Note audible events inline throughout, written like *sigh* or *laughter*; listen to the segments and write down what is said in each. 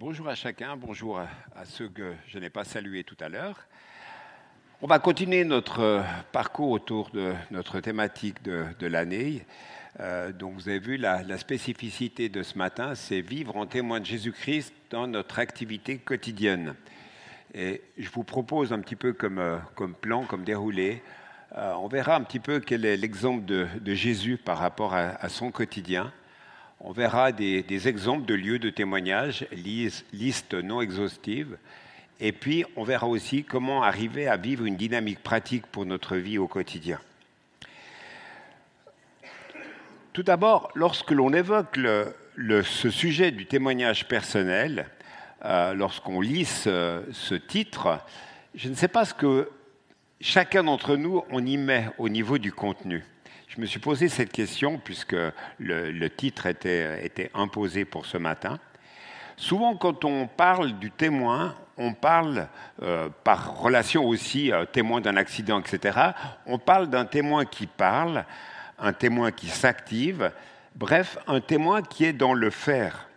Bonjour à chacun, bonjour à ceux que je n'ai pas salués tout à l'heure. On va continuer notre parcours autour de notre thématique de, l'année. Euh, donc vous avez vu la, spécificité de ce matin, c'est vivre en témoin de Jésus-Christ dans notre activité quotidienne. Et je vous propose un petit peu comme, euh, plan, comme déroulé, euh, on verra un petit peu quel est l'exemple de, Jésus par rapport à son quotidien. On verra des, exemples de lieux de témoignage, liste non exhaustive. Et puis, on verra aussi comment arriver à vivre une dynamique pratique pour notre vie au quotidien. Tout d'abord, lorsque l'on évoque ce sujet du témoignage personnel, euh, lorsqu'on lit ce, titre, je ne sais pas ce que chacun d'entre nous on y met au niveau du contenu. Je me suis posé cette question puisque le, titre était, imposé pour ce matin. Souvent, quand on parle du témoin, on parle, euh, par relation aussi euh, témoin d'un accident, etc., on parle d'un témoin qui parle, un témoin qui s'active, bref, un témoin qui est dans le faire.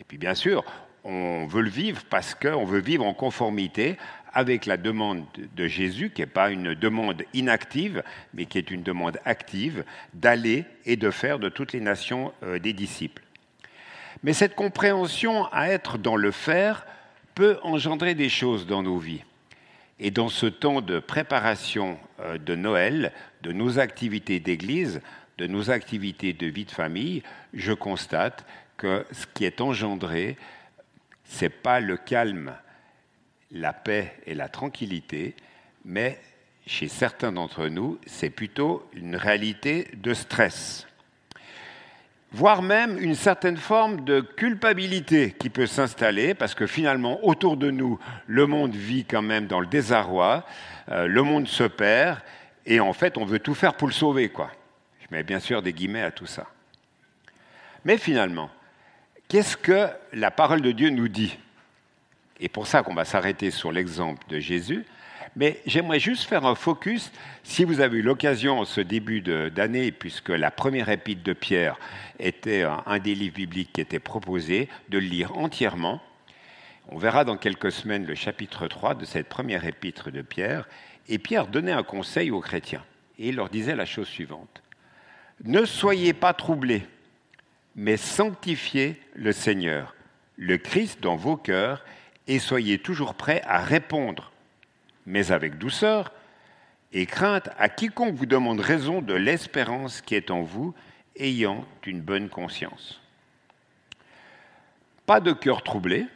Et puis bien sûr, on veut le vivre parce qu'on veut vivre en conformité avec la demande de Jésus, qui n'est pas une demande inactive, mais qui est une demande active, d'aller et de faire de toutes les nations euh, des disciples. Mais cette compréhension à être dans le faire peut engendrer des choses dans nos vies. Et dans ce temps de préparation euh, de Noël, de nos activités d'église, de nos activités de vie de famille, je constate que ce qui est engendré, ce n'est pas le calme, la paix et la tranquillité, mais chez certains d'entre nous, c'est plutôt une réalité de stress, voire même une certaine forme de culpabilité qui peut s'installer, parce que finalement, autour de nous, le monde vit quand même dans le désarroi, euh, le monde se perd, et en fait, on veut tout faire pour le sauver, quoi. Je mets bien sûr des guillemets à tout ça. Mais finalement, qu'est-ce que la parole de Dieu nous dit? Et pour ça qu'on va s'arrêter sur l'exemple de Jésus. Mais j'aimerais juste faire un focus, si vous avez eu l'occasion en ce début d'année, puisque la première épître de Pierre était un des livres bibliques qui était proposé, de le lire entièrement. On verra dans quelques semaines le chapitre 3 de cette première épître de Pierre. Et Pierre donnait un conseil aux chrétiens. Et il leur disait la chose suivante. Ne soyez pas troublés, mais sanctifiez le Seigneur, le Christ dans vos cœurs, et soyez toujours prêts à répondre, mais avec douceur et crainte à quiconque vous demande raison de l'espérance qui est en vous, ayant une bonne conscience. Pas de cœur troublé,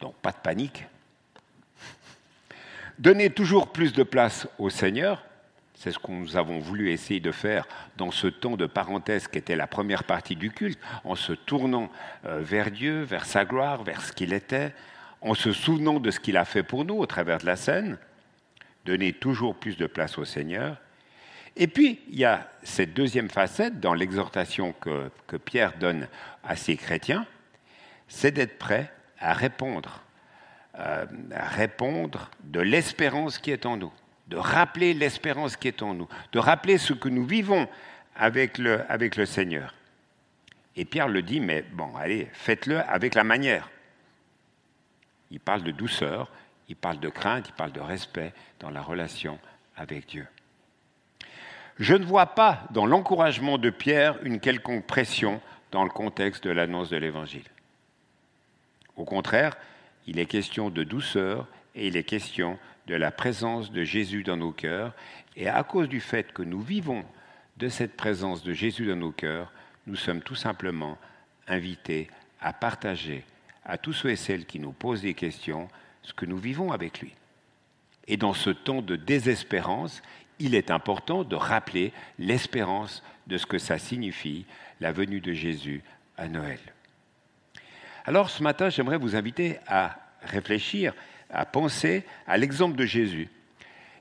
donc pas de panique. Donnez toujours plus de place au Seigneur, c'est ce que nous avons voulu essayer de faire dans ce temps de parenthèse qui était la première partie du culte, en se tournant euh, vers Dieu, vers sa gloire, vers ce qu'il était, en se souvenant de ce qu'il a fait pour nous au travers de la scène, donner toujours plus de place au Seigneur. Et puis, il y a cette deuxième facette dans l'exhortation que, Pierre donne à ses chrétiens, c'est d'être prêt à répondre, euh, à répondre de l'espérance qui est en nous, de rappeler l'espérance qui est en nous, de rappeler ce que nous vivons avec le, avec le Seigneur. Et Pierre le dit, mais bon, allez, faites-le avec la manière. Il parle de douceur, il parle de crainte, il parle de respect dans la relation avec Dieu. Je ne vois pas dans l'encouragement de Pierre une quelconque pression dans le contexte de l'annonce de l'Évangile. Au contraire, il est question de douceur et il est question de la présence de Jésus dans nos cœurs. Et à cause du fait que nous vivons de cette présence de Jésus dans nos cœurs, nous sommes tout simplement invités à partager à tous ceux et celles qui nous posent des questions ce que nous vivons avec lui. Et dans ce temps de désespérance, il est important de rappeler l'espérance de ce que ça signifie, la venue de Jésus à Noël. Alors ce matin, j'aimerais vous inviter à réfléchir, à penser à l'exemple de Jésus.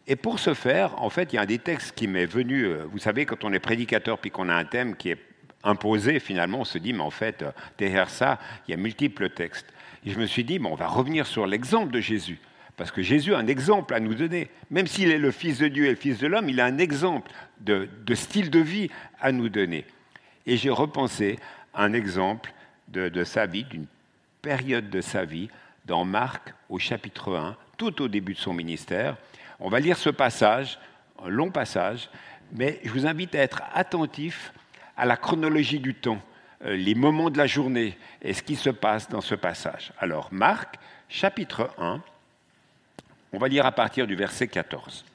Et pour ce faire, en fait, il y a un des textes qui m'est venu, euh, vous savez, quand on est prédicateur puis qu'on a un thème qui est imposé, finalement, on se dit, mais en fait, derrière ça, il y a multiples textes. Et je me suis dit, mais on va revenir sur l'exemple de Jésus. Parce que Jésus a un exemple à nous donner. Même s'il est le Fils de Dieu et le Fils de l'homme, il a un exemple de, style de vie à nous donner. Et j'ai repensé un exemple de, sa vie, d'une période de sa vie dans Marc au chapitre 1, tout au début de son ministère. On va lire ce passage, un long passage, mais je vous invite à être attentif à la chronologie du temps, euh, les moments de la journée et ce qui se passe dans ce passage. Alors, Marc, chapitre 1, on va lire à partir du verset 14.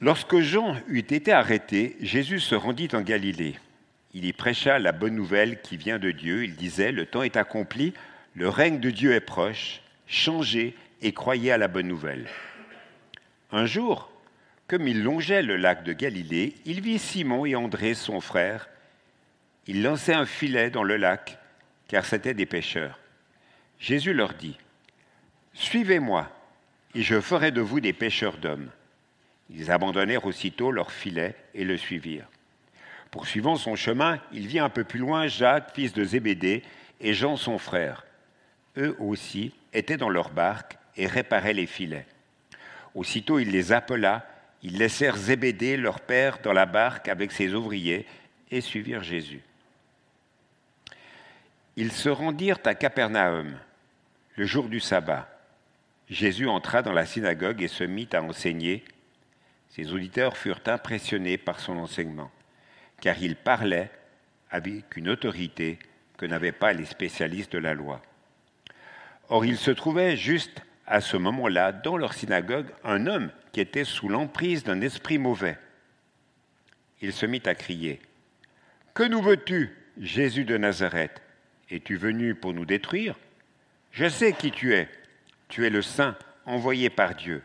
Lorsque Jean eut été arrêté, Jésus se rendit en Galilée. Il y prêcha la bonne nouvelle qui vient de Dieu. Il disait, le temps est accompli, le règne de Dieu est proche, changez et croyez à la bonne nouvelle. Un jour, comme il longeait le lac de Galilée, il vit Simon et André, son frère. Il lançait un filet dans le lac, car c'étaient des pêcheurs. Jésus leur dit, Suivez-moi, et je ferai de vous des pêcheurs d'hommes. Ils abandonnèrent aussitôt leur filet et le suivirent. Poursuivant son chemin, il vit un peu plus loin Jacques, fils de Zébédée, et Jean, son frère. Eux aussi étaient dans leur barque et réparaient les filets. Aussitôt il les appela, ils laissèrent Zébédée, leur père, dans la barque avec ses ouvriers et suivirent Jésus. Ils se rendirent à Capernaum le jour du sabbat. Jésus entra dans la synagogue et se mit à enseigner. Ses auditeurs furent impressionnés par son enseignement car il parlait avec une autorité que n'avaient pas les spécialistes de la loi. Or, il se trouvait juste à ce moment-là, dans leur synagogue, un homme qui était sous l'emprise d'un esprit mauvais. Il se mit à crier Que nous veux-tu, Jésus de Nazareth? Es-tu venu pour nous détruire? Je sais qui tu es. Tu es le Saint envoyé par Dieu.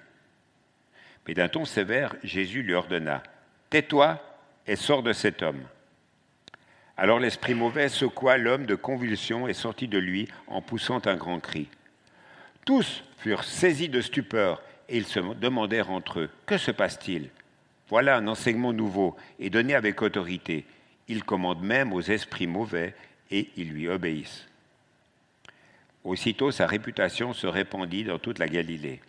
Mais d'un ton sévère, Jésus lui ordonna Tais-toi et sort de cet homme. Alors l'esprit mauvais secoua l'homme de convulsion et sortit de lui en poussant un grand cri. Tous furent saisis de stupeur et ils se demandèrent entre eux Que se passe-t-il? Voilà un enseignement nouveau et donné avec autorité. Il commande même aux esprits mauvais et ils lui obéissent. Aussitôt sa réputation se répandit dans toute la Galilée.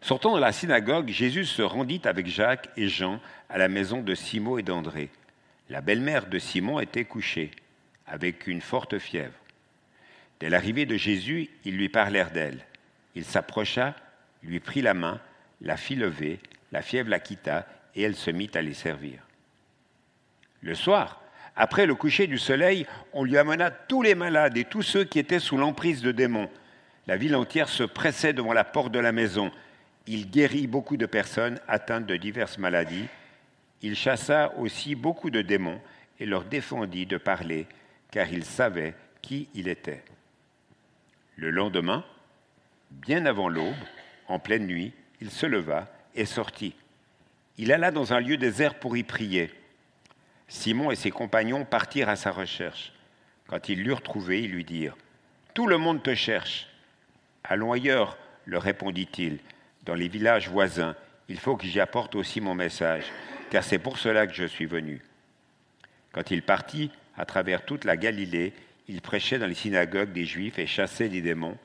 Sortant de la synagogue, Jésus se rendit avec Jacques et Jean à la maison de Simon et d'André. La belle-mère de Simon était couchée, avec une forte fièvre. Dès l'arrivée de Jésus, ils lui parlèrent d'elle. Il s'approcha, lui prit la main, la fit lever, la fièvre la quitta, et elle se mit à les servir. Le soir, après le coucher du soleil, on lui amena tous les malades et tous ceux qui étaient sous l'emprise de démons. La ville entière se pressait devant la porte de la maison il guérit beaucoup de personnes atteintes de diverses maladies. Il chassa aussi beaucoup de démons et leur défendit de parler, car il savait qui il était. Le lendemain, bien avant l'aube, en pleine nuit, il se leva et sortit. Il alla dans un lieu désert pour y prier. Simon et ses compagnons partirent à sa recherche. Quand ils l'eurent trouvé, ils lui dirent Tout le monde te cherche. Allons ailleurs, leur répondit-il dans les villages voisins, il faut que j'y apporte aussi mon message, car c'est pour cela que je suis venu. Quand il partit à travers toute la Galilée, il prêchait dans les synagogues des Juifs et chassait des démons.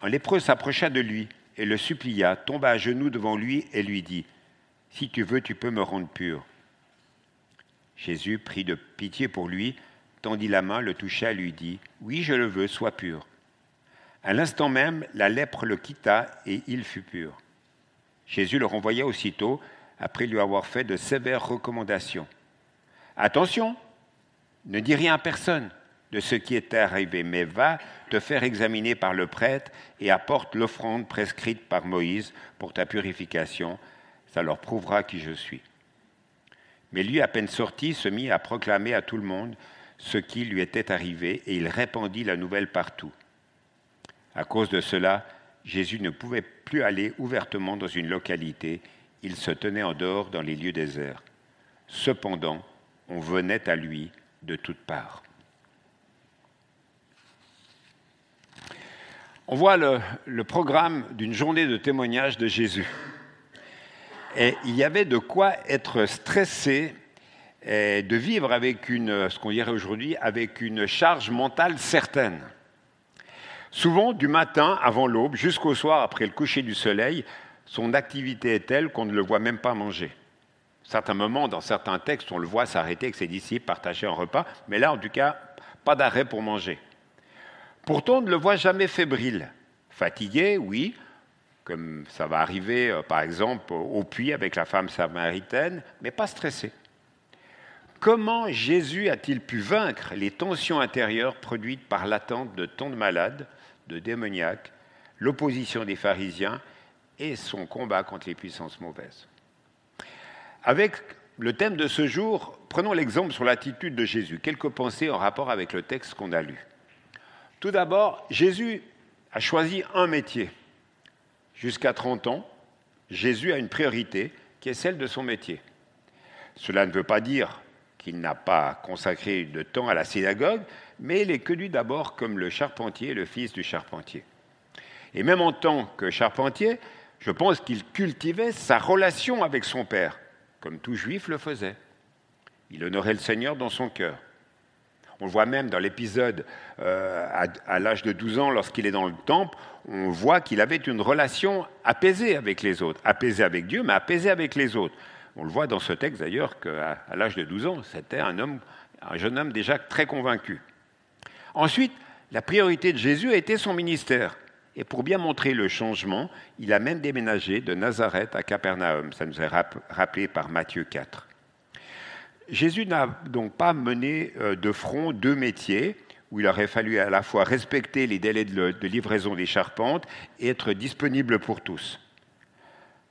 Un lépreux s'approcha de lui et le supplia, tomba à genoux devant lui et lui dit, Si tu veux, tu peux me rendre pur. Jésus prit de pitié pour lui, tendit la main, le toucha et lui dit, Oui, je le veux, sois pur. À l'instant même, la lèpre le quitta et il fut pur. Jésus le renvoya aussitôt, après lui avoir fait de sévères recommandations. Attention, ne dis rien à personne de ce qui est arrivé, mais va te faire examiner par le prêtre et apporte l'offrande prescrite par Moïse pour ta purification. Ça leur prouvera qui je suis. Mais lui, à peine sorti, se mit à proclamer à tout le monde ce qui lui était arrivé, et il répandit la nouvelle partout. À cause de cela, Jésus ne pouvait plus aller ouvertement dans une localité, il se tenait en dehors dans les lieux déserts. Cependant, on venait à lui de toutes parts. On voit le, programme d'une journée de témoignage de Jésus. Et il y avait de quoi être stressé et de vivre avec une, ce qu'on dirait aujourd'hui, avec une charge mentale certaine. Souvent, du matin avant l'aube jusqu'au soir après le coucher du soleil, son activité est telle qu'on ne le voit même pas manger. certains moments, dans certains textes, on le voit s'arrêter avec ses disciples, partager un repas, mais là, en tout cas, pas d'arrêt pour manger. Pourtant, on ne le voit jamais fébrile. Fatigué, oui, comme ça va arriver, euh, par exemple, au puits avec la femme samaritaine, mais pas stressé. Comment Jésus a-t-il pu vaincre les tensions intérieures produites par l'attente de tant de malades, de démoniaques, l'opposition des pharisiens et son combat contre les puissances mauvaises? Avec le thème de ce jour, prenons l'exemple sur l'attitude de Jésus. Quelques pensées en rapport avec le texte qu'on a lu. Tout d'abord, Jésus a choisi un métier. Jusqu'à 30 ans, Jésus a une priorité qui est celle de son métier. Cela ne veut pas dire qu'il n'a pas consacré de temps à la synagogue, mais il est connu d'abord comme le charpentier, le fils du charpentier. Et même en tant que charpentier, je pense qu'il cultivait sa relation avec son père, comme tout juif le faisait. Il honorait le Seigneur dans son cœur. On le voit même dans l'épisode euh, à, l'âge de 12 ans, lorsqu'il est dans le temple, on voit qu'il avait une relation apaisée avec les autres, apaisée avec Dieu, mais apaisée avec les autres. On le voit dans ce texte d'ailleurs qu'à l'âge de 12 ans, c'était un homme, un jeune homme déjà très convaincu. Ensuite, la priorité de Jésus a été son ministère. Et pour bien montrer le changement, il a même déménagé de Nazareth à Capernaum. Ça nous est rappelé par Matthieu 4. Jésus n'a donc pas mené euh, de front deux métiers où il aurait fallu à la fois respecter les délais de livraison des charpentes et être disponible pour tous.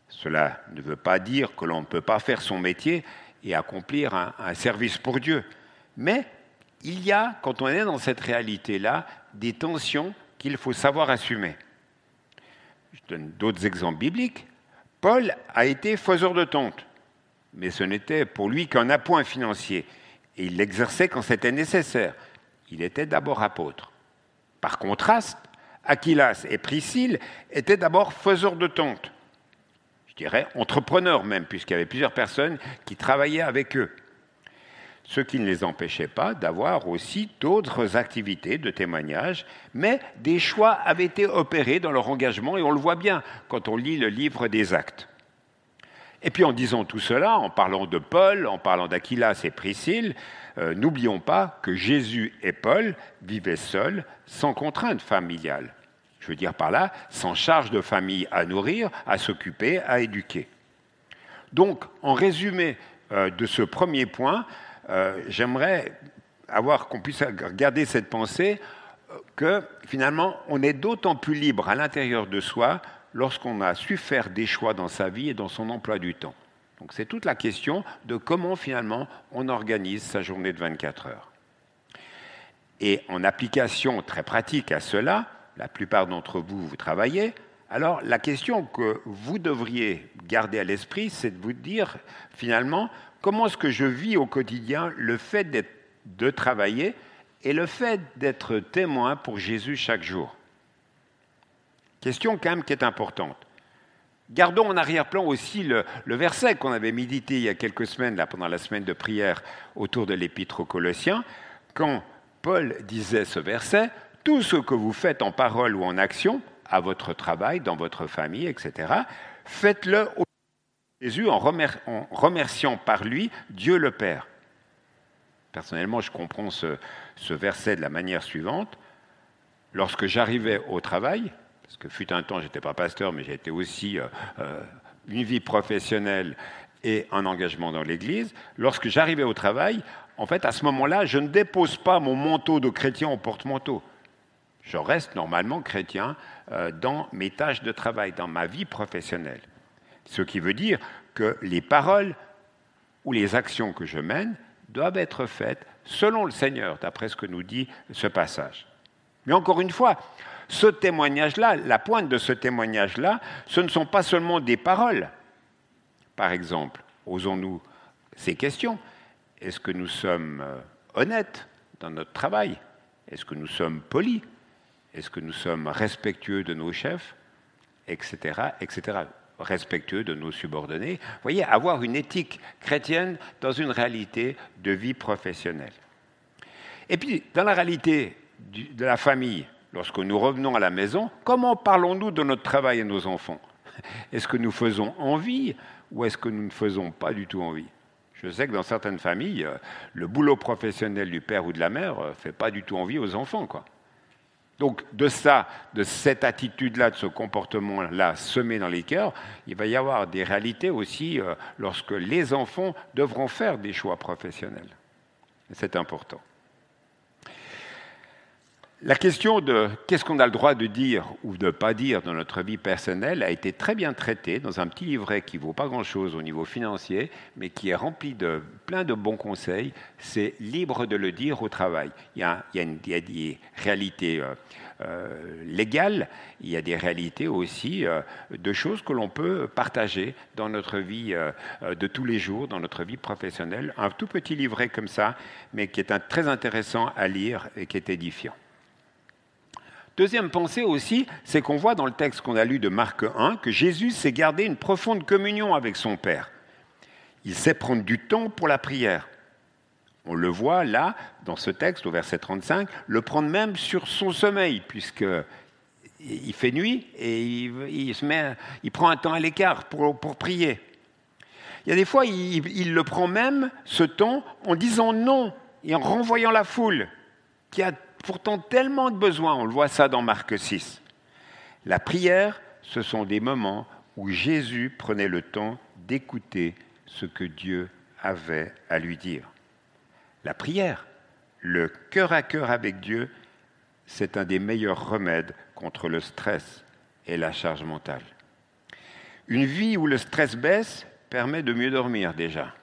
Cela ne veut pas dire que l'on ne peut pas faire son métier et accomplir un, service pour Dieu. Mais il y a, quand on est dans cette réalité-là, des tensions qu'il faut savoir assumer. Je donne d'autres exemples bibliques. Paul a été faiseur de tentes, mais ce n'était pour lui qu'un appoint financier, et il l'exerçait quand c'était nécessaire. Il était d'abord apôtre. Par contraste, Aquilas et Priscille étaient d'abord faiseurs de tentes je dirais, entrepreneurs même, puisqu'il y avait plusieurs personnes qui travaillaient avec eux. Ce qui ne les empêchait pas d'avoir aussi d'autres activités de témoignage, mais des choix avaient été opérés dans leur engagement, et on le voit bien quand on lit le livre des actes. Et puis en disant tout cela, en parlant de Paul, en parlant d'Aquilas et Priscille, euh, n'oublions pas que Jésus et Paul vivaient seuls, sans contrainte familiale. Je veux dire par là, sans charge de famille à nourrir, à s'occuper, à éduquer. Donc, en résumé euh, de ce premier point, euh, j'aimerais avoir qu'on puisse garder cette pensée que finalement, on est d'autant plus libre à l'intérieur de soi lorsqu'on a su faire des choix dans sa vie et dans son emploi du temps. Donc c'est toute la question de comment finalement on organise sa journée de 24 heures. Et en application très pratique à cela, la plupart d'entre vous, vous travaillez, alors la question que vous devriez garder à l'esprit, c'est de vous dire finalement, comment est-ce que je vis au quotidien le fait de travailler et le fait d'être témoin pour Jésus chaque jour? Question quand même qui est importante. Gardons en arrière-plan aussi le, verset qu'on avait médité il y a quelques semaines, là, pendant la semaine de prière autour de l'Épître aux Colossiens, quand Paul disait ce verset, tout ce que vous faites en parole ou en action, à votre travail, dans votre famille, etc., faites-le au Jésus en, remerciant par lui Dieu le Père. Personnellement, je comprends ce, verset de la manière suivante. Lorsque j'arrivais au travail, parce que fut un temps, je n'étais pas pasteur, mais j'ai été aussi euh, euh, une vie professionnelle et un engagement dans l'Église, lorsque j'arrivais au travail, en fait, à ce moment-là, je ne dépose pas mon manteau de chrétien au porte-manteau. Je reste normalement chrétien euh, dans mes tâches de travail, dans ma vie professionnelle. Ce qui veut dire que les paroles ou les actions que je mène doivent être faites selon le Seigneur, d'après ce que nous dit ce passage. Mais encore une fois, ce témoignage-là, la pointe de ce témoignage-là, ce ne sont pas seulement des paroles. Par exemple, osons-nous ces questions. Est-ce que nous sommes euh, honnêtes dans notre travail? Est-ce que nous sommes polis? Est-ce que nous sommes respectueux de nos chefs? Etc. etc. Respectueux de nos subordonnés. Vous voyez, avoir une éthique chrétienne dans une réalité de vie professionnelle. Et puis, dans la réalité de la famille, lorsque nous revenons à la maison, comment parlons-nous de notre travail à nos enfants? Est-ce que nous faisons envie ou est-ce que nous ne faisons pas du tout envie? Je sais que dans certaines familles, euh, le boulot professionnel du père ou de la mère ne fait pas du tout envie aux enfants. Donc de ça, de cette attitude-là, de ce comportement-là semé dans les cœurs, il va y avoir des réalités aussi lorsque les enfants devront faire des choix professionnels. C'est important. La question de qu'est-ce qu'on a le droit de dire ou de ne pas dire dans notre vie personnelle a été très bien traitée dans un petit livret qui ne vaut pas grand-chose au niveau financier, mais qui est rempli de plein de bons conseils. C'est libre de le dire au travail. Il y a, des réalités euh, euh, légales, il y a des réalités aussi euh, de choses que l'on peut partager dans notre vie de tous les jours, dans notre vie professionnelle. Un tout petit livret comme ça, mais qui est très intéressant à lire et qui est édifiant. Deuxième pensée aussi, c'est qu'on voit dans le texte qu'on a lu de Marc 1 que Jésus s'est gardé une profonde communion avec son Père. Il sait prendre du temps pour la prière. On le voit là, dans ce texte, au verset 35, le prendre même sur son sommeil, puisque il fait nuit et il, prend un temps à l'écart pour, prier. Il y a des fois, il, il, le prend même, ce temps, en disant non et en renvoyant la foule, qui a pourtant tellement de besoins, on le voit ça dans Marc 6. La prière, ce sont des moments où Jésus prenait le temps d'écouter ce que Dieu avait à lui dire. La prière, le cœur à cœur avec Dieu, c'est un des meilleurs remèdes contre le stress et la charge mentale. Une vie où le stress baisse permet de mieux dormir déjà.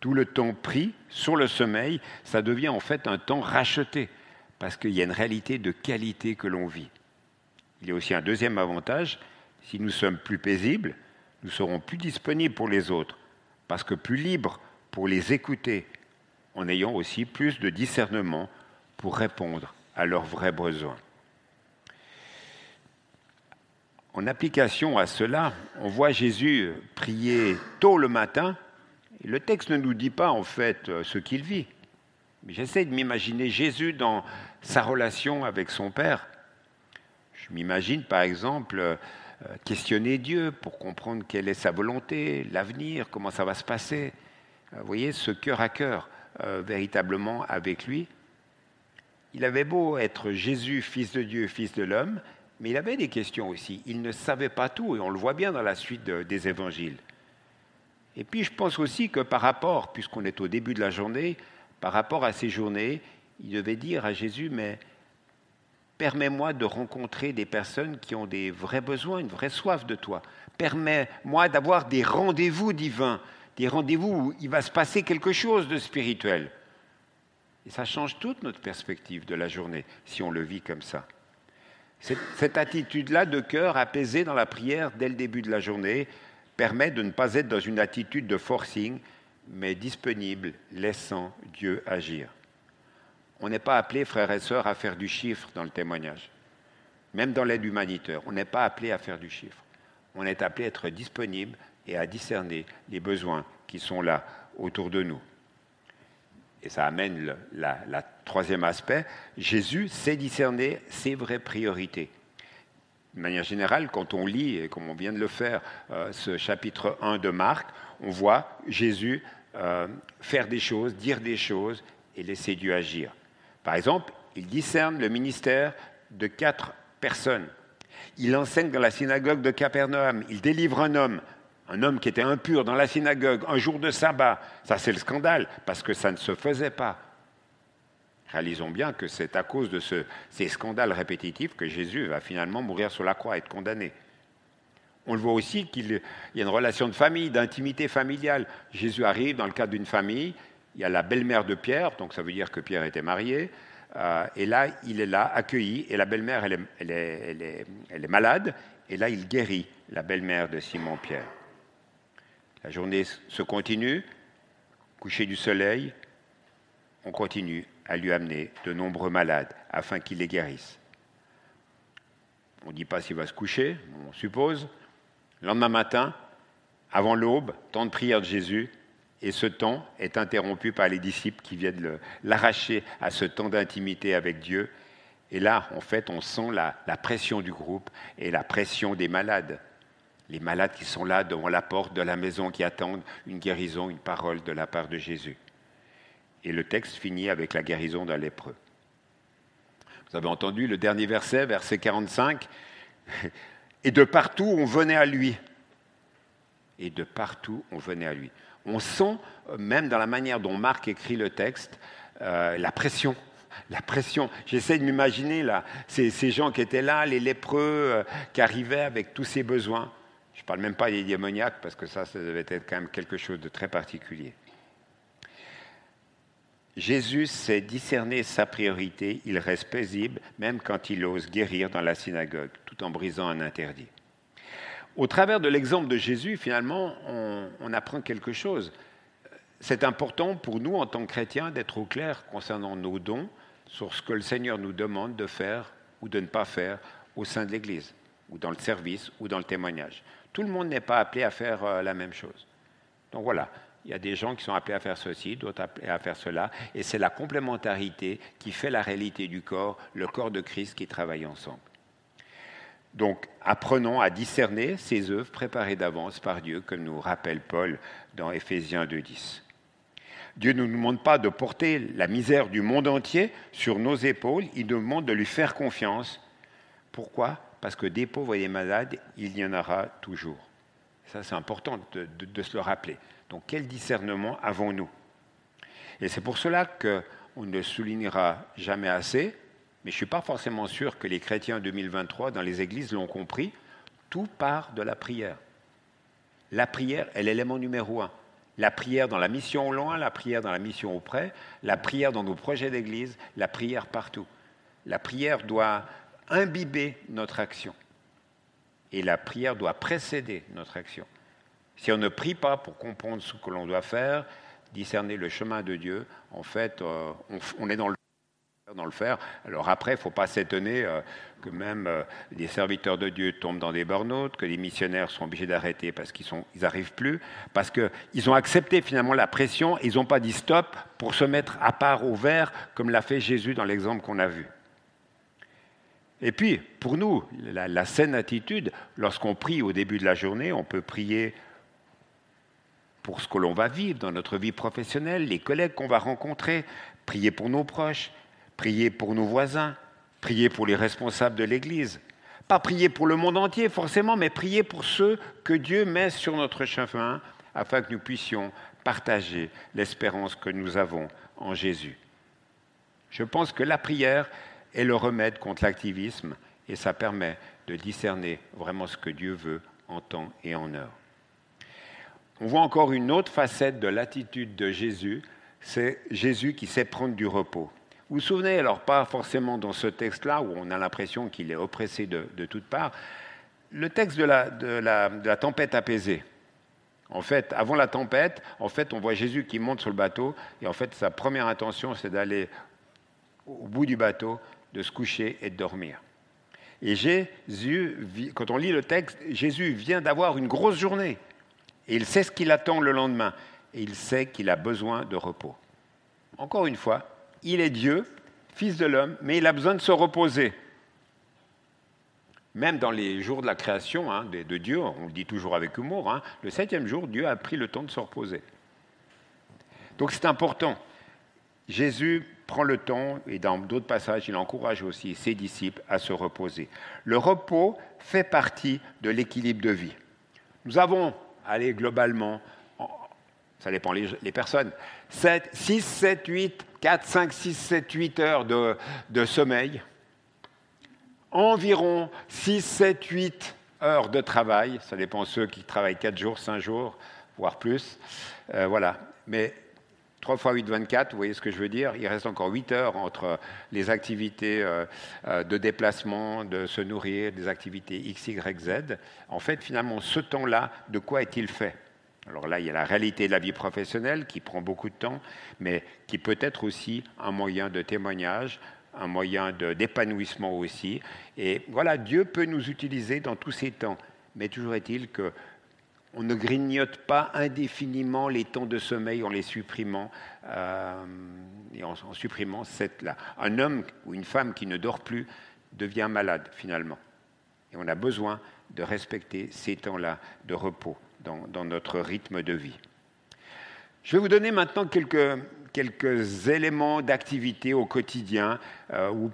Tout le temps pris sur le sommeil, ça devient en fait un temps racheté parce qu'il y a une réalité de qualité que l'on vit. Il y a aussi un deuxième avantage, si nous sommes plus paisibles, nous serons plus disponibles pour les autres, parce que plus libres pour les écouter, en ayant aussi plus de discernement pour répondre à leurs vrais besoins. En application à cela, on voit Jésus prier tôt le matin. le texte ne nous dit pas en fait ce qu'il vit. J'essaie de m'imaginer Jésus dans sa relation avec son Père. Je m'imagine par exemple euh, questionner Dieu pour comprendre quelle est sa volonté, l'avenir, comment ça va se passer. Euh, vous voyez, ce cœur à cœur euh, véritablement avec lui. Il avait beau être Jésus, fils de Dieu, fils de l'homme, mais il avait des questions aussi. Il ne savait pas tout, et on le voit bien dans la suite des évangiles. Et puis je pense aussi que par rapport, puisqu'on est au début de la journée, par rapport à ces journées, il devait dire à Jésus, mais permets-moi de rencontrer des personnes qui ont des vrais besoins, une vraie soif de toi. Permets-moi d'avoir des rendez-vous divins, des rendez-vous où il va se passer quelque chose de spirituel. Et ça change toute notre perspective de la journée si on le vit comme ça. Cette, attitude-là de cœur apaisé dans la prière dès le début de la journée permet de ne pas être dans une attitude de forcing, mais disponible, laissant Dieu agir. On n'est pas appelé, frères et sœurs, à faire du chiffre dans le témoignage. Même dans l'aide humanitaire, on n'est pas appelé à faire du chiffre. On est appelé à être disponible et à discerner les besoins qui sont là autour de nous. Et ça amène le troisième aspect. Jésus sait discerner ses vraies priorités. De manière générale, quand on lit, et comme on vient de le faire, euh, ce chapitre 1 de Marc, on voit Jésus euh, faire des choses, dire des choses et laisser Dieu agir. Par exemple, il discerne le ministère de quatre personnes. Il enseigne dans la synagogue de Capernaum. Il délivre un homme, un homme qui était impur dans la synagogue, un jour de sabbat. Ça, c'est le scandale, parce que ça ne se faisait pas. Réalisons bien que c'est à cause de ces scandales répétitifs que Jésus va finalement mourir sur la croix, et être condamné. On le voit aussi qu'il y a une relation de famille, d'intimité familiale. Jésus arrive dans le cadre d'une famille, il y a la belle-mère de Pierre, donc ça veut dire que Pierre était marié, euh, et là, il est là, accueilli, et la belle-mère, elle est, malade, et là, il guérit la belle-mère de Simon-Pierre. La journée se continue, coucher du soleil, on continue à lui amener de nombreux malades afin qu'il les guérisse. On ne dit pas s'il va se coucher, on suppose. Le lendemain matin, avant l'aube, temps de prière de Jésus, et ce temps est interrompu par les disciples qui viennent l'arracher à ce temps d'intimité avec Dieu. Et là, en fait, on sent la, pression du groupe et la pression des malades. Les malades qui sont là devant la porte de la maison qui attendent une guérison, une parole de la part de Jésus. Et le texte finit avec la guérison d'un lépreux. Vous avez entendu le dernier verset, verset 45. Et de partout, on venait à lui. Et de partout, on venait à lui. On sent, même dans la manière dont Marc écrit le texte, euh, la pression. *laughs* La pression. J'essaie de m'imaginer là, ces, gens qui étaient là, les lépreux, euh, qui arrivaient avec tous ces besoins. Je ne parle même pas des démoniaques, parce que ça, ça devait être quand même quelque chose de très particulier. Jésus sait discerner sa priorité, il reste paisible, même quand il ose guérir dans la synagogue, tout en brisant un interdit. Au travers de l'exemple de Jésus, finalement, on, apprend quelque chose. C'est important pour nous, en tant que chrétiens, d'être au clair concernant nos dons, sur ce que le Seigneur nous demande de faire ou de ne pas faire au sein de l'Église, ou dans le service, ou dans le témoignage. Tout le monde n'est pas appelé à faire euh, la même chose. Donc voilà, il y a des gens qui sont appelés à faire ceci, d'autres appelés à faire cela, et c'est la complémentarité qui fait la réalité du corps, le corps de Christ qui travaille ensemble. Donc, apprenons à discerner ces œuvres préparées d'avance par Dieu, comme nous rappelle Paul dans Éphésiens 2.10. Dieu ne nous demande pas de porter la misère du monde entier sur nos épaules, il nous demande de lui faire confiance. Pourquoi? Parce que des pauvres et des malades, il y en aura toujours. Ça, c'est important de, de se le rappeler. Donc quel discernement avons-nous? Et c'est pour cela qu'on ne soulignera jamais assez, mais je ne suis pas forcément sûr que les chrétiens 2023 dans les églises l'ont compris, tout part de la prière. La prière est l'élément numéro un. La prière dans la mission au loin, la prière dans la mission auprès, la prière dans nos projets d'église, la prière partout. La prière doit imbiber notre action. Et la prière doit précéder notre action. Si on ne prie pas pour comprendre ce que l'on doit faire, discerner le chemin de Dieu, en fait, euh, on, est dans le dans le faire. Alors après, il ne faut pas s'étonner euh, que même euh, des serviteurs de Dieu tombent dans des burn-out, que les missionnaires sont obligés d'arrêter parce qu'ils n'arrivent plus, parce qu'ils ont accepté finalement la pression, ils n'ont pas dit stop pour se mettre à part au vert, comme l'a fait Jésus dans l'exemple qu'on a vu. Et puis, pour nous, la saine attitude, lorsqu'on prie au début de la journée, on peut prier pour ce que l'on va vivre dans notre vie professionnelle, les collègues qu'on va rencontrer, prier pour nos proches, prier pour nos voisins, prier pour les responsables de l'Église. Pas prier pour le monde entier forcément, mais prier pour ceux que Dieu met sur notre chemin afin que nous puissions partager l'espérance que nous avons en Jésus. Je pense que la prière est le remède contre l'activisme et ça permet de discerner vraiment ce que Dieu veut en temps et en heure on voit encore une autre facette de l'attitude de Jésus, c'est Jésus qui sait prendre du repos. Vous vous souvenez, alors pas forcément dans ce texte-là où on a l'impression qu'il est oppressé de, toutes parts, le texte de la, tempête apaisée. En fait, avant la tempête, en fait, on voit Jésus qui monte sur le bateau et en fait, sa première intention, c'est d'aller au bout du bateau, de se coucher et de dormir. Et Jésus, quand on lit le texte, Jésus vient d'avoir une grosse journée. Et il sait ce qu'il attend le lendemain. Et il sait qu'il a besoin de repos. Encore une fois, il est Dieu, fils de l'homme, mais il a besoin de se reposer. Même dans les jours de la création hein, de, Dieu, on le dit toujours avec humour, hein, le septième jour, Dieu a pris le temps de se reposer. Donc c'est important. Jésus prend le temps, et dans d'autres passages, il encourage aussi ses disciples à se reposer. Le repos fait partie de l'équilibre de vie. Nous avons allez, globalement, ça dépend les, personnes, 7, 6, 7, 8, 4, 5, 6, 7, 8 heures de, de sommeil, environ 6, 7, 8 heures de travail, ça dépend ceux qui travaillent 4 jours, 5 jours, voire plus, euh, voilà. Mais 3 fois 8, 24, vous voyez ce que je veux dire Il reste encore 8 heures entre les activités euh, euh, de déplacement, de se nourrir, des activités X, Y, Z. En fait, finalement, ce temps-là, de quoi est-il fait? Alors là, il y a la réalité de la vie professionnelle qui prend beaucoup de temps, mais qui peut être aussi un moyen de témoignage, un moyen d'épanouissement aussi. Et voilà, Dieu peut nous utiliser dans tous ces temps. Mais toujours est-il que on ne grignote pas indéfiniment les temps de sommeil en les supprimant, euh, et en, supprimant cette là. Un homme ou une femme qui ne dort plus devient malade finalement. Et on a besoin de respecter ces temps-là de repos dans, notre rythme de vie. Je vais vous donner maintenant quelques, éléments d'activité au quotidien euh, où,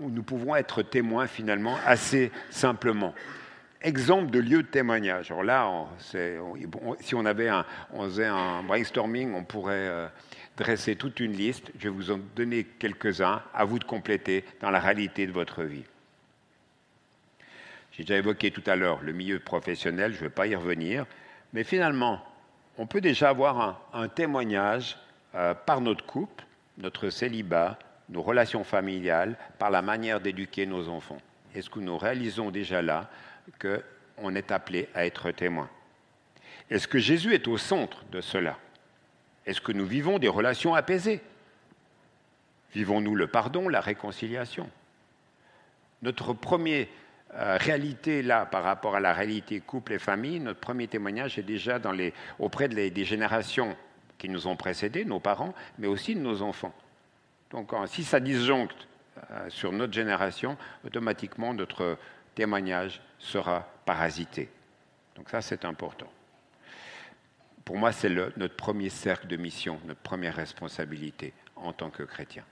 nous pouvons être témoins finalement assez simplement. Exemple de lieu de témoignage. Alors là, si on, avait un, on faisait un brainstorming, on pourrait euh, dresser toute une liste. Je vais vous en donner quelques-uns, à vous de compléter dans la réalité de votre vie. J'ai déjà évoqué tout à l'heure le milieu professionnel, je ne vais pas y revenir. Mais finalement, on peut déjà avoir un, témoignage euh, par notre couple, notre célibat, nos relations familiales, par la manière d'éduquer nos enfants. Est-ce que nous réalisons déjà là qu'on est appelé à être témoin. Est-ce que Jésus est au centre de cela? Est-ce que nous vivons des relations apaisées? Vivons-nous le pardon, la réconciliation? Notre premier euh, réalité là par rapport à la réalité couple et famille, notre premier témoignage est déjà auprès des générations qui nous ont précédés, nos parents, mais aussi de nos enfants. Donc si ça disjoncte euh, sur notre génération, automatiquement notre témoignage sera parasité. Donc ça c'est important. Pour moi, c'est notre premier cercle de mission, notre première responsabilité en tant que chrétien.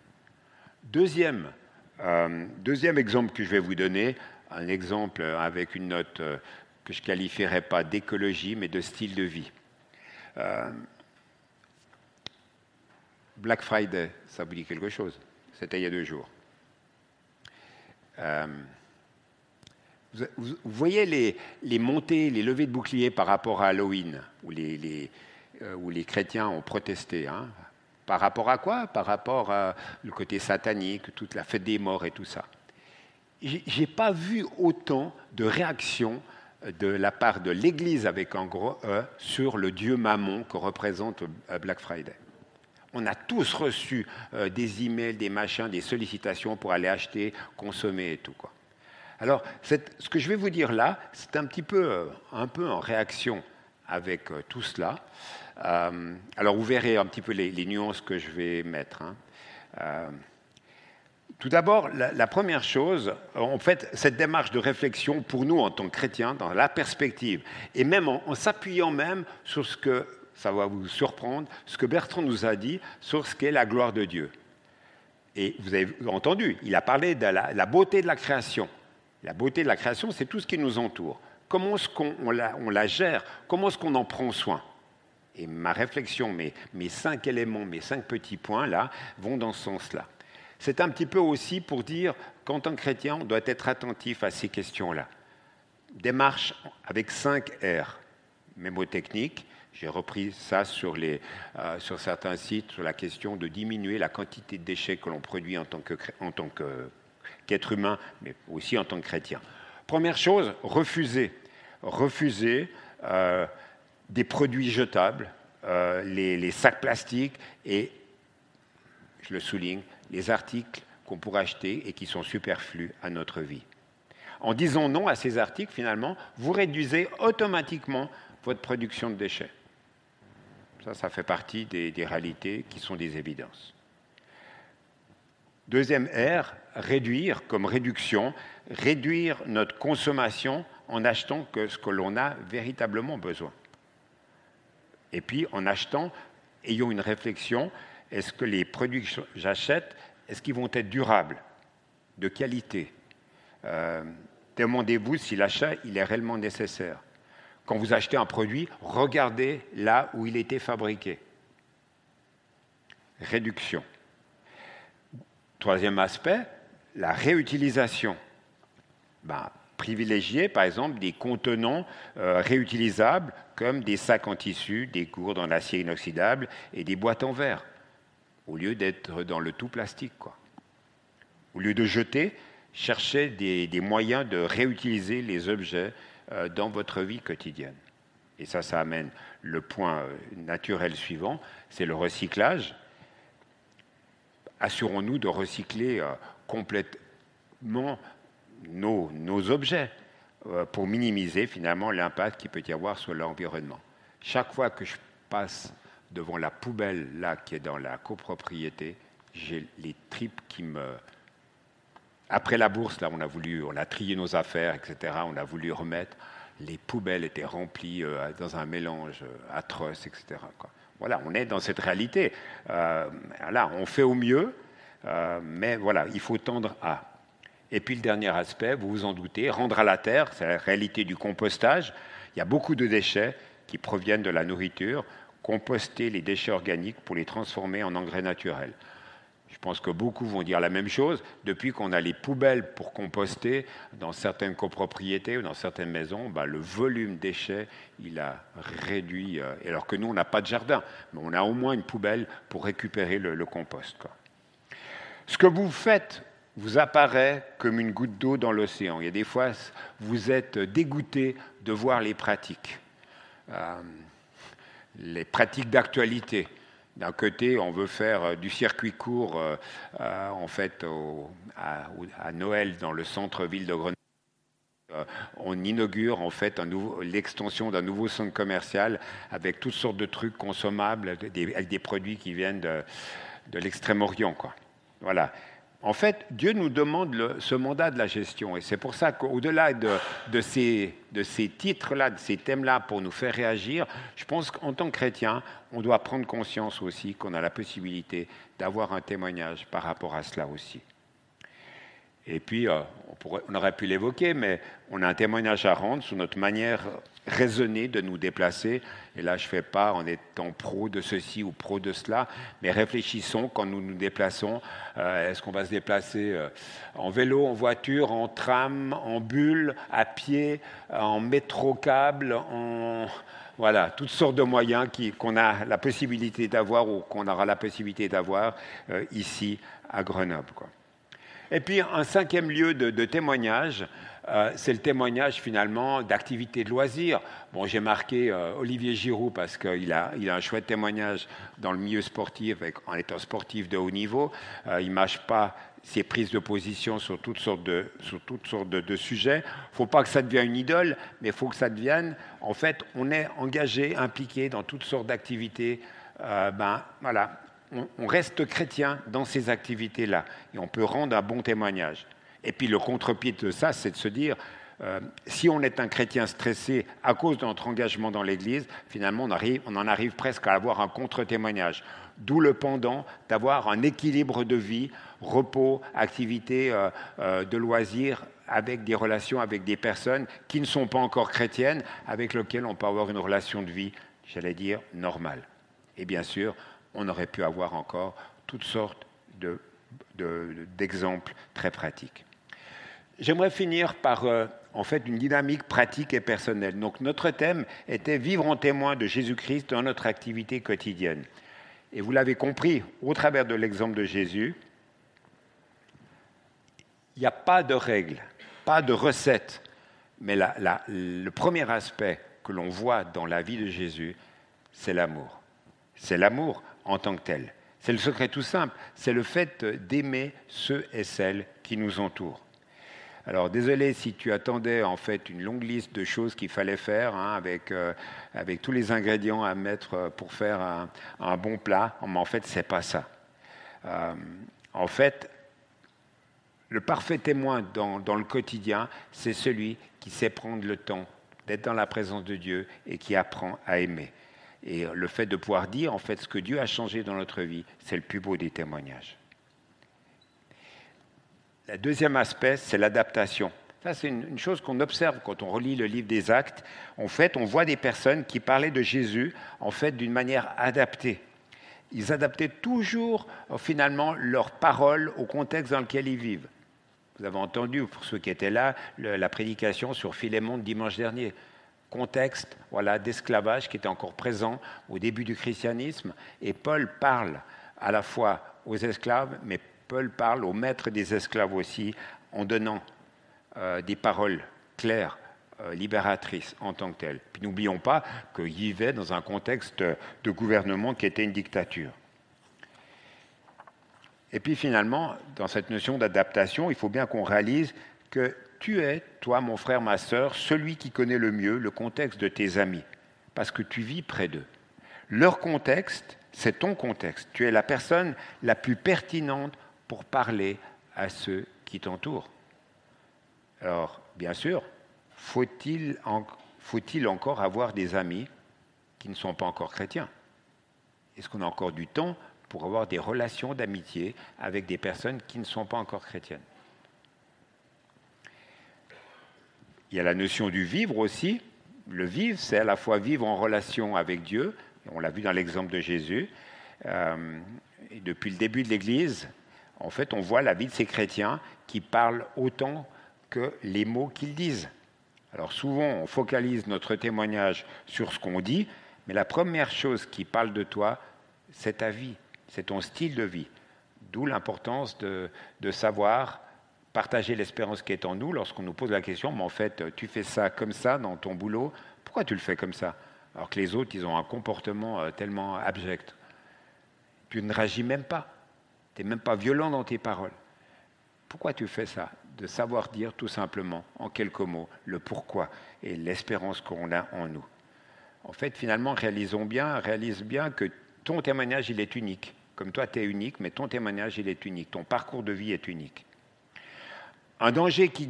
Deuxième, euh, deuxième exemple que je vais vous donner, un exemple avec une note euh, que je qualifierais pas d'écologie, mais de style de vie. Euh, Black Friday, ça vous dit quelque chose? C'était il y a deux jours. Euh, vous, voyez les, montées, les levées de boucliers par rapport à Halloween, où les, les chrétiens ont protesté. Hein par rapport à quoi? Par rapport au côté satanique, toute la fête des morts et tout ça j'ai pas vu autant de réactions de la part de l'Église avec un gros E sur le dieu Mammon que représente euh, Black Friday. On a tous reçu euh, des emails, des machins, des sollicitations pour aller acheter, consommer et tout. Quoi. Alors, ce que je vais vous dire là, c'est un petit peu, euh, en réaction avec tout cela. alors, vous verrez un petit peu les, nuances que je vais mettre. Hein. Tout d'abord, la, première chose, en fait, cette démarche de réflexion pour nous en tant que chrétiens, dans la perspective, et même en, s'appuyant même sur ce que, ça va vous surprendre, ce que Bertrand nous a dit sur ce qu'est la gloire de Dieu. Et vous avez entendu, il a parlé de la, beauté de la création. La beauté de la création, c'est tout ce qui nous entoure. Comment on la gère? Comment est-ce qu'on en prend soin? Et ma réflexion, mes, cinq éléments, mes cinq petits points là, vont dans ce sens-là. C'est un petit peu aussi pour dire qu'en tant que chrétien, on doit être attentif à ces questions-là. Démarche avec 5 R, mémotechnique. J'ai repris ça sur, euh, certains sites sur la question de diminuer la quantité de déchets que l'on produit en tant, que, en tant qu'être humain, mais aussi en tant que chrétien. Première chose, refuser. Refuser euh, des produits jetables, euh, les, les sacs plastiques et, je le souligne, les articles qu'on pourrait acheter et qui sont superflus à notre vie. En disant non à ces articles, finalement, vous réduisez automatiquement votre production de déchets. Ça, ça fait partie des, réalités qui sont des évidences. Deuxième R, réduire comme réduction, réduire notre consommation en achetant que ce que l'on a véritablement besoin. Et puis en achetant, ayons une réflexion, est-ce que les produits que j'achète, est-ce qu'ils vont être durables, de qualité? Euh, Demandez-vous si l'achat il est réellement nécessaire. Quand vous achetez un produit, regardez là où il était fabriqué. Réduction. Troisième aspect, la réutilisation. Ben, privilégier, par exemple, des contenants euh, réutilisables comme des sacs en tissu, des gourdes en acier inoxydable et des boîtes en verre au lieu d'être dans le tout plastique. Quoi. Au lieu de jeter, cherchez des, moyens de réutiliser les objets euh, dans votre vie quotidienne. Et ça, ça amène le point euh, naturel suivant, c'est le recyclage. Assurons-nous de recycler euh, complètement nos, objets pour minimiser finalement l'impact qu'il peut y avoir sur l'environnement. Chaque fois que je passe devant la poubelle là qui est dans la copropriété, j'ai les tripes qui me après la bourse, là, on a voulu, on a trié nos affaires, etc. On a voulu remettre. Les poubelles étaient remplies euh, dans un mélange euh, atroce, etc. Voilà, on est dans cette réalité. Euh, là, on fait au mieux, mais voilà, il faut tendre à. Et puis le dernier aspect, vous vous en doutez, rendre à la terre, c'est la réalité du compostage. Il y a beaucoup de déchets qui proviennent de la nourriture. Composter les déchets organiques pour les transformer en engrais naturels. Je pense que beaucoup vont dire la même chose. Depuis qu'on a les poubelles pour composter dans certaines copropriétés ou dans certaines maisons, bah, le volume déchets, il a réduit. Euh, alors que nous, on n'a pas de jardin, mais on a au moins une poubelle pour récupérer le, compost. Ce que vous faites vous apparaît comme une goutte d'eau dans l'océan. Il y a des fois, vous êtes dégoûté de voir les pratiques, euh, les pratiques d'actualité. D'un côté, on veut faire euh, du circuit court euh, en fait à, Noël dans le centre-ville de Grenoble. on inaugure en fait l'extension d'un nouveau centre commercial avec toutes sortes de trucs consommables, avec des produits qui viennent de, de l'extrême-orient. Voilà. En fait, Dieu nous demande ce mandat de la gestion. Et c'est pour ça qu'au-delà de, ces, titres-là, de ces thèmes-là, pour nous faire réagir, je pense qu'en tant que chrétien, on doit prendre conscience aussi qu'on a la possibilité d'avoir un témoignage par rapport à cela aussi. Et puis, euh, on, aurait pu l'évoquer, mais on a un témoignage à rendre sur notre manière raisonnée de nous déplacer. Et là, je ne fais pas en étant pro de ceci ou pro de cela, mais réfléchissons quand nous nous déplaçons. Euh, est-ce qu'on va se déplacer euh, en vélo, en voiture, en tram, en bulle, à pied, en métro-câble, en... Voilà, toutes sortes de moyens qu'on a la possibilité d'avoir ou qu'on aura la possibilité d'avoir ici à Grenoble. Et puis un cinquième lieu de, témoignage, euh, c'est le témoignage finalement d'activité de loisirs. Bon, j'ai marqué euh, Olivier Giroud parce qu'il a, il a un chouette témoignage dans le milieu sportif, en étant sportif de haut niveau. Euh, il ne mâche pas ses prises de position sur toutes sortes de, sur toutes sortes de, sujets. Il ne faut pas que ça devienne une idole, mais il faut que ça devienne, en fait, on est engagé, impliqué dans toutes sortes d'activités. ben, voilà, on, reste chrétien dans ces activités-là et on peut rendre un bon témoignage. Et puis le contre-pied de ça, c'est de se dire, euh, si on est un chrétien stressé à cause de notre engagement dans l'Église, finalement on, en arrive presque à avoir un contre-témoignage. D'où le pendant d'avoir un équilibre de vie, repos, activité euh, euh, de loisirs avec des relations avec des personnes qui ne sont pas encore chrétiennes, avec lesquelles on peut avoir une relation de vie, j'allais dire, normale. Et bien sûr, on aurait pu avoir encore toutes sortes d'exemples très pratiques. J'aimerais finir par euh, en fait une dynamique pratique et personnelle. Donc notre thème était vivre en témoin de Jésus-Christ dans notre activité quotidienne. Et vous l'avez compris au travers de l'exemple de Jésus, il n'y a pas de règles, pas de recettes, mais le premier aspect que l'on voit dans la vie de Jésus, c'est l'amour. C'est l'amour en tant que tel. C'est le secret tout simple, c'est le fait d'aimer ceux et celles qui nous entourent. Alors désolé si tu attendais en fait une longue liste de choses qu'il fallait faire hein, avec, euh, avec tous les ingrédients à mettre euh, pour faire un, bon plat, mais en fait c'est pas ça. Euh, en fait, le parfait témoin dans, dans le quotidien, c'est celui qui sait prendre le temps d'être dans la présence de Dieu et qui apprend à aimer. Et le fait de pouvoir dire, en fait, ce que Dieu a changé dans notre vie, c'est le plus beau des témoignages. Le deuxième aspect, c'est l'adaptation. Ça, c'est une, chose qu'on observe quand on relit le livre des Actes. En fait, on voit des personnes qui parlaient de Jésus, en fait, d'une manière adaptée. Ils adaptaient toujours, finalement, leurs paroles au contexte dans lequel ils vivent. Vous avez entendu, pour ceux qui étaient là, la prédication sur Philémon dimanche dernier contexte voilà, d'esclavage qui était encore présent au début du christianisme. Et Paul parle à la fois aux esclaves, mais Paul parle aux maîtres des esclaves aussi, en donnant euh, des paroles claires, euh, libératrices en tant que telles. Puis n'oublions pas qu'il vivait dans un contexte de gouvernement qui était une dictature. Et puis finalement, dans cette notion d'adaptation, il faut bien qu'on réalise que tu es, toi, mon frère, ma sœur, celui qui connaît le mieux le contexte de tes amis, parce que tu vis près d'eux. Leur contexte, c'est ton contexte. Tu es la personne la plus pertinente pour parler à ceux qui t'entourent. Alors, bien sûr, faut-il encore avoir des amis qui ne sont pas encore chrétiens? Est-ce qu'on a encore du temps pour avoir des relations d'amitié avec des personnes qui ne sont pas encore chrétiennes? Il y a la notion du vivre aussi. Le vivre, c'est à la fois vivre en relation avec Dieu, on l'a vu dans l'exemple de Jésus, euh, et depuis le début de l'Église, en fait, on voit la vie de ces chrétiens qui parlent autant que les mots qu'ils disent. Alors souvent, on focalise notre témoignage sur ce qu'on dit, mais la première chose qui parle de toi, c'est ta vie, c'est ton style de vie. D'où l'importance de, savoir partager l'espérance qui est en nous lorsqu'on nous pose la question, mais en fait, tu fais ça comme ça dans ton boulot, pourquoi tu le fais comme ça? Alors que les autres, ils ont un comportement euh, tellement abject. Tu ne réagis même pas. Tu n'es même pas violent dans tes paroles. Pourquoi tu fais ça? De savoir dire tout simplement, en quelques mots, le pourquoi et l'espérance qu'on a en nous. En fait, finalement, réalisons bien, réalise bien que ton témoignage, il est unique. Comme toi, tu es unique, mais ton témoignage, il est unique. Ton parcours de vie est unique. Un danger qui,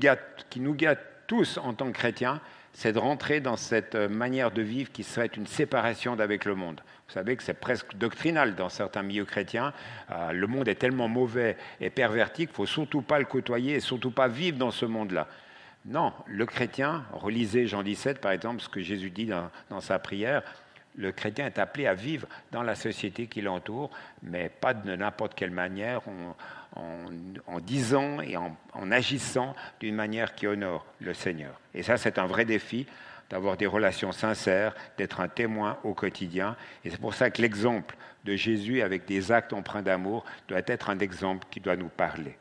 qui nous gâte tous en tant que chrétiens, c'est de rentrer dans cette manière de vivre qui serait une séparation d'avec le monde. Vous savez que c'est presque doctrinal dans certains milieux chrétiens. Euh, le monde est tellement mauvais et perverti qu'il ne faut surtout pas le côtoyer et surtout pas vivre dans ce monde-là. Non, le chrétien, relisez Jean 17 par exemple, ce que Jésus dit dans, sa prière, le chrétien est appelé à vivre dans la société qui l'entoure, mais pas de n'importe quelle manière, en, disant et en, agissant d'une manière qui honore le Seigneur. Et ça, c'est un vrai défi d'avoir des relations sincères, d'être un témoin au quotidien. Et c'est pour ça que l'exemple de Jésus avec des actes empreints d'amour doit être un exemple qui doit nous parler.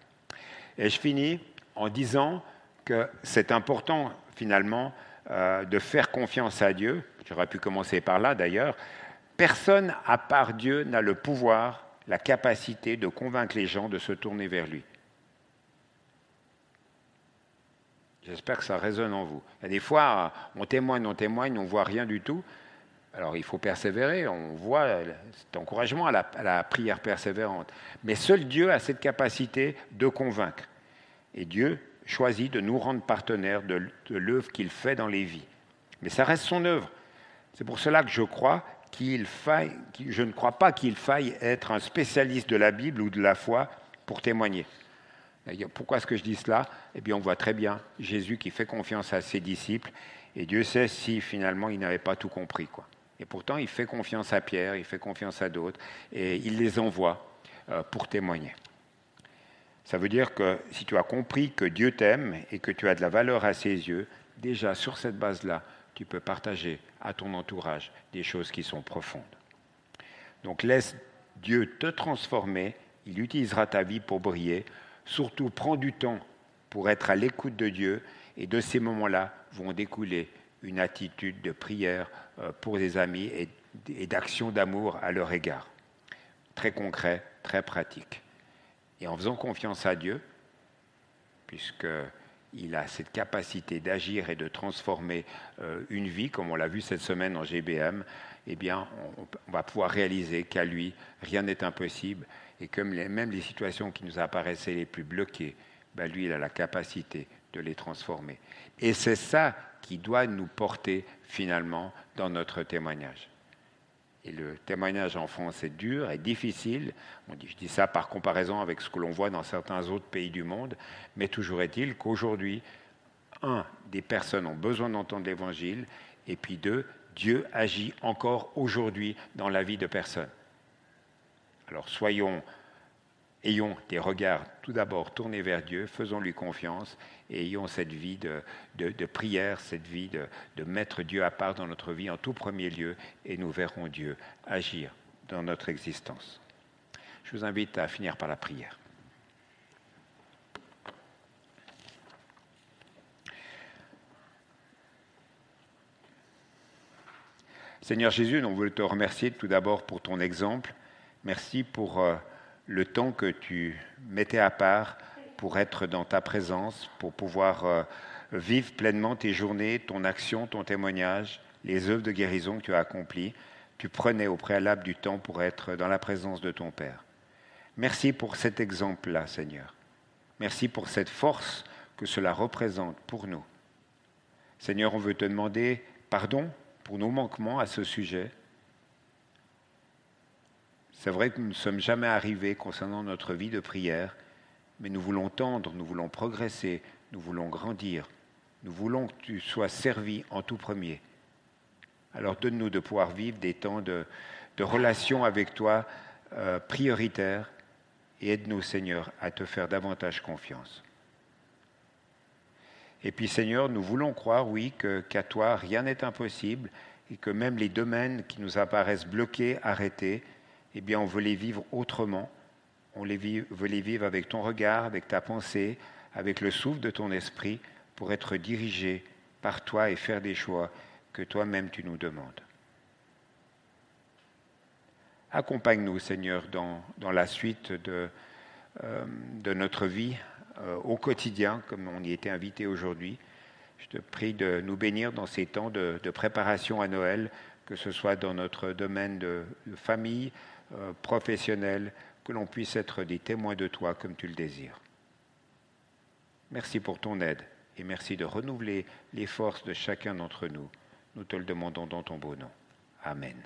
Et je finis en disant que c'est important finalement euh, de faire confiance à Dieu. J'aurais pu commencer par là d'ailleurs. Personne à part Dieu n'a le pouvoir, la capacité de convaincre les gens de se tourner vers lui. J'espère que ça résonne en vous. Des fois, on témoigne, on témoigne, on voit rien du tout. Alors il faut persévérer, on voit cet encouragement à la, prière persévérante. Mais seul Dieu a cette capacité de convaincre. Et Dieu choisit de nous rendre partenaires de, l'œuvre qu'il fait dans les vies. Mais ça reste son œuvre. C'est pour cela que je crois qu'il faille, je ne crois pas qu'il faille être un spécialiste de la Bible ou de la foi pour témoigner. Pourquoi est-ce que je dis cela? Eh bien, on voit très bien Jésus qui fait confiance à ses disciples, et Dieu sait si finalement il n'avait pas tout compris. Quoi. Et pourtant, il fait confiance à Pierre, il fait confiance à d'autres, et il les envoie euh, pour témoigner. Ça veut dire que si tu as compris que Dieu t'aime et que tu as de la valeur à ses yeux, déjà sur cette base-là, tu peux partager à ton entourage des choses qui sont profondes. Donc laisse Dieu te transformer, il utilisera ta vie pour briller, Surtout, prends du temps pour être à l'écoute de Dieu et de ces moments-là vont découler une attitude de prière euh, pour des amis et d'action d'amour à leur égard. Très concret, très pratique. Et en faisant confiance à Dieu, puisqu'il a cette capacité d'agir et de transformer euh, une vie, comme on l'a vu cette semaine en GBM, eh bien, on va pouvoir réaliser qu'à lui, rien n'est impossible et comme même les situations qui nous apparaissaient les plus bloquées, ben lui, il a la capacité de les transformer. Et c'est ça qui doit nous porter finalement dans notre témoignage. Et le témoignage en France est dur et difficile. je dis ça par comparaison avec ce que l'on voit dans certains autres pays du monde, mais toujours est-il qu'aujourd'hui, un, des personnes ont besoin d'entendre l'Évangile, et puis deux, Dieu agit encore aujourd'hui dans la vie de personnes. Alors soyons, ayons des regards tout d'abord tournés vers Dieu, faisons-lui confiance et ayons cette vie de, prière, cette vie de, mettre Dieu à part dans notre vie en tout premier lieu et nous verrons Dieu agir dans notre existence. Je vous invite à finir par la prière. Seigneur Jésus, nous voulons te remercier tout d'abord pour ton exemple Merci pour euh, le temps que tu mettais à part pour être dans ta présence, pour pouvoir euh, vivre pleinement tes journées, ton action, ton témoignage, les œuvres de guérison que tu as accomplies. Tu prenais au préalable du temps pour être dans la présence de ton Père. Merci pour cet exemple-là, Seigneur. Merci pour cette force que cela représente pour nous. Seigneur, on veut te demander pardon pour nos manquements à ce sujet. C'est vrai que nous ne sommes jamais arrivés concernant notre vie de prière, mais nous voulons tendre, nous voulons progresser, nous voulons grandir, nous voulons que tu sois servi en tout premier. Alors donne-nous de pouvoir vivre des temps de, relation avec toi euh, prioritaires et aide-nous, Seigneur, à te faire davantage confiance. Et puis, Seigneur, nous voulons croire, oui, qu'à toi, rien n'est impossible et que même les domaines qui nous apparaissent bloqués, arrêtés, eh bien, on veut les vivre autrement. On les veut les vivre avec ton regard, avec ta pensée, avec le souffle de ton esprit, pour être dirigé par toi et faire des choix que toi-même tu nous demandes. Accompagne-nous, Seigneur, dans, dans, la suite de, euh, de notre vie euh, au quotidien, comme on y était invité aujourd'hui. Je te prie de nous bénir dans ces temps de, de préparation à Noël, que ce soit dans notre domaine de, de famille, euh, professionnel, que l'on puisse être des témoins de toi comme tu le désires. Merci pour ton aide et merci de renouveler les forces de chacun d'entre nous. Nous te le demandons dans ton beau nom. Amen.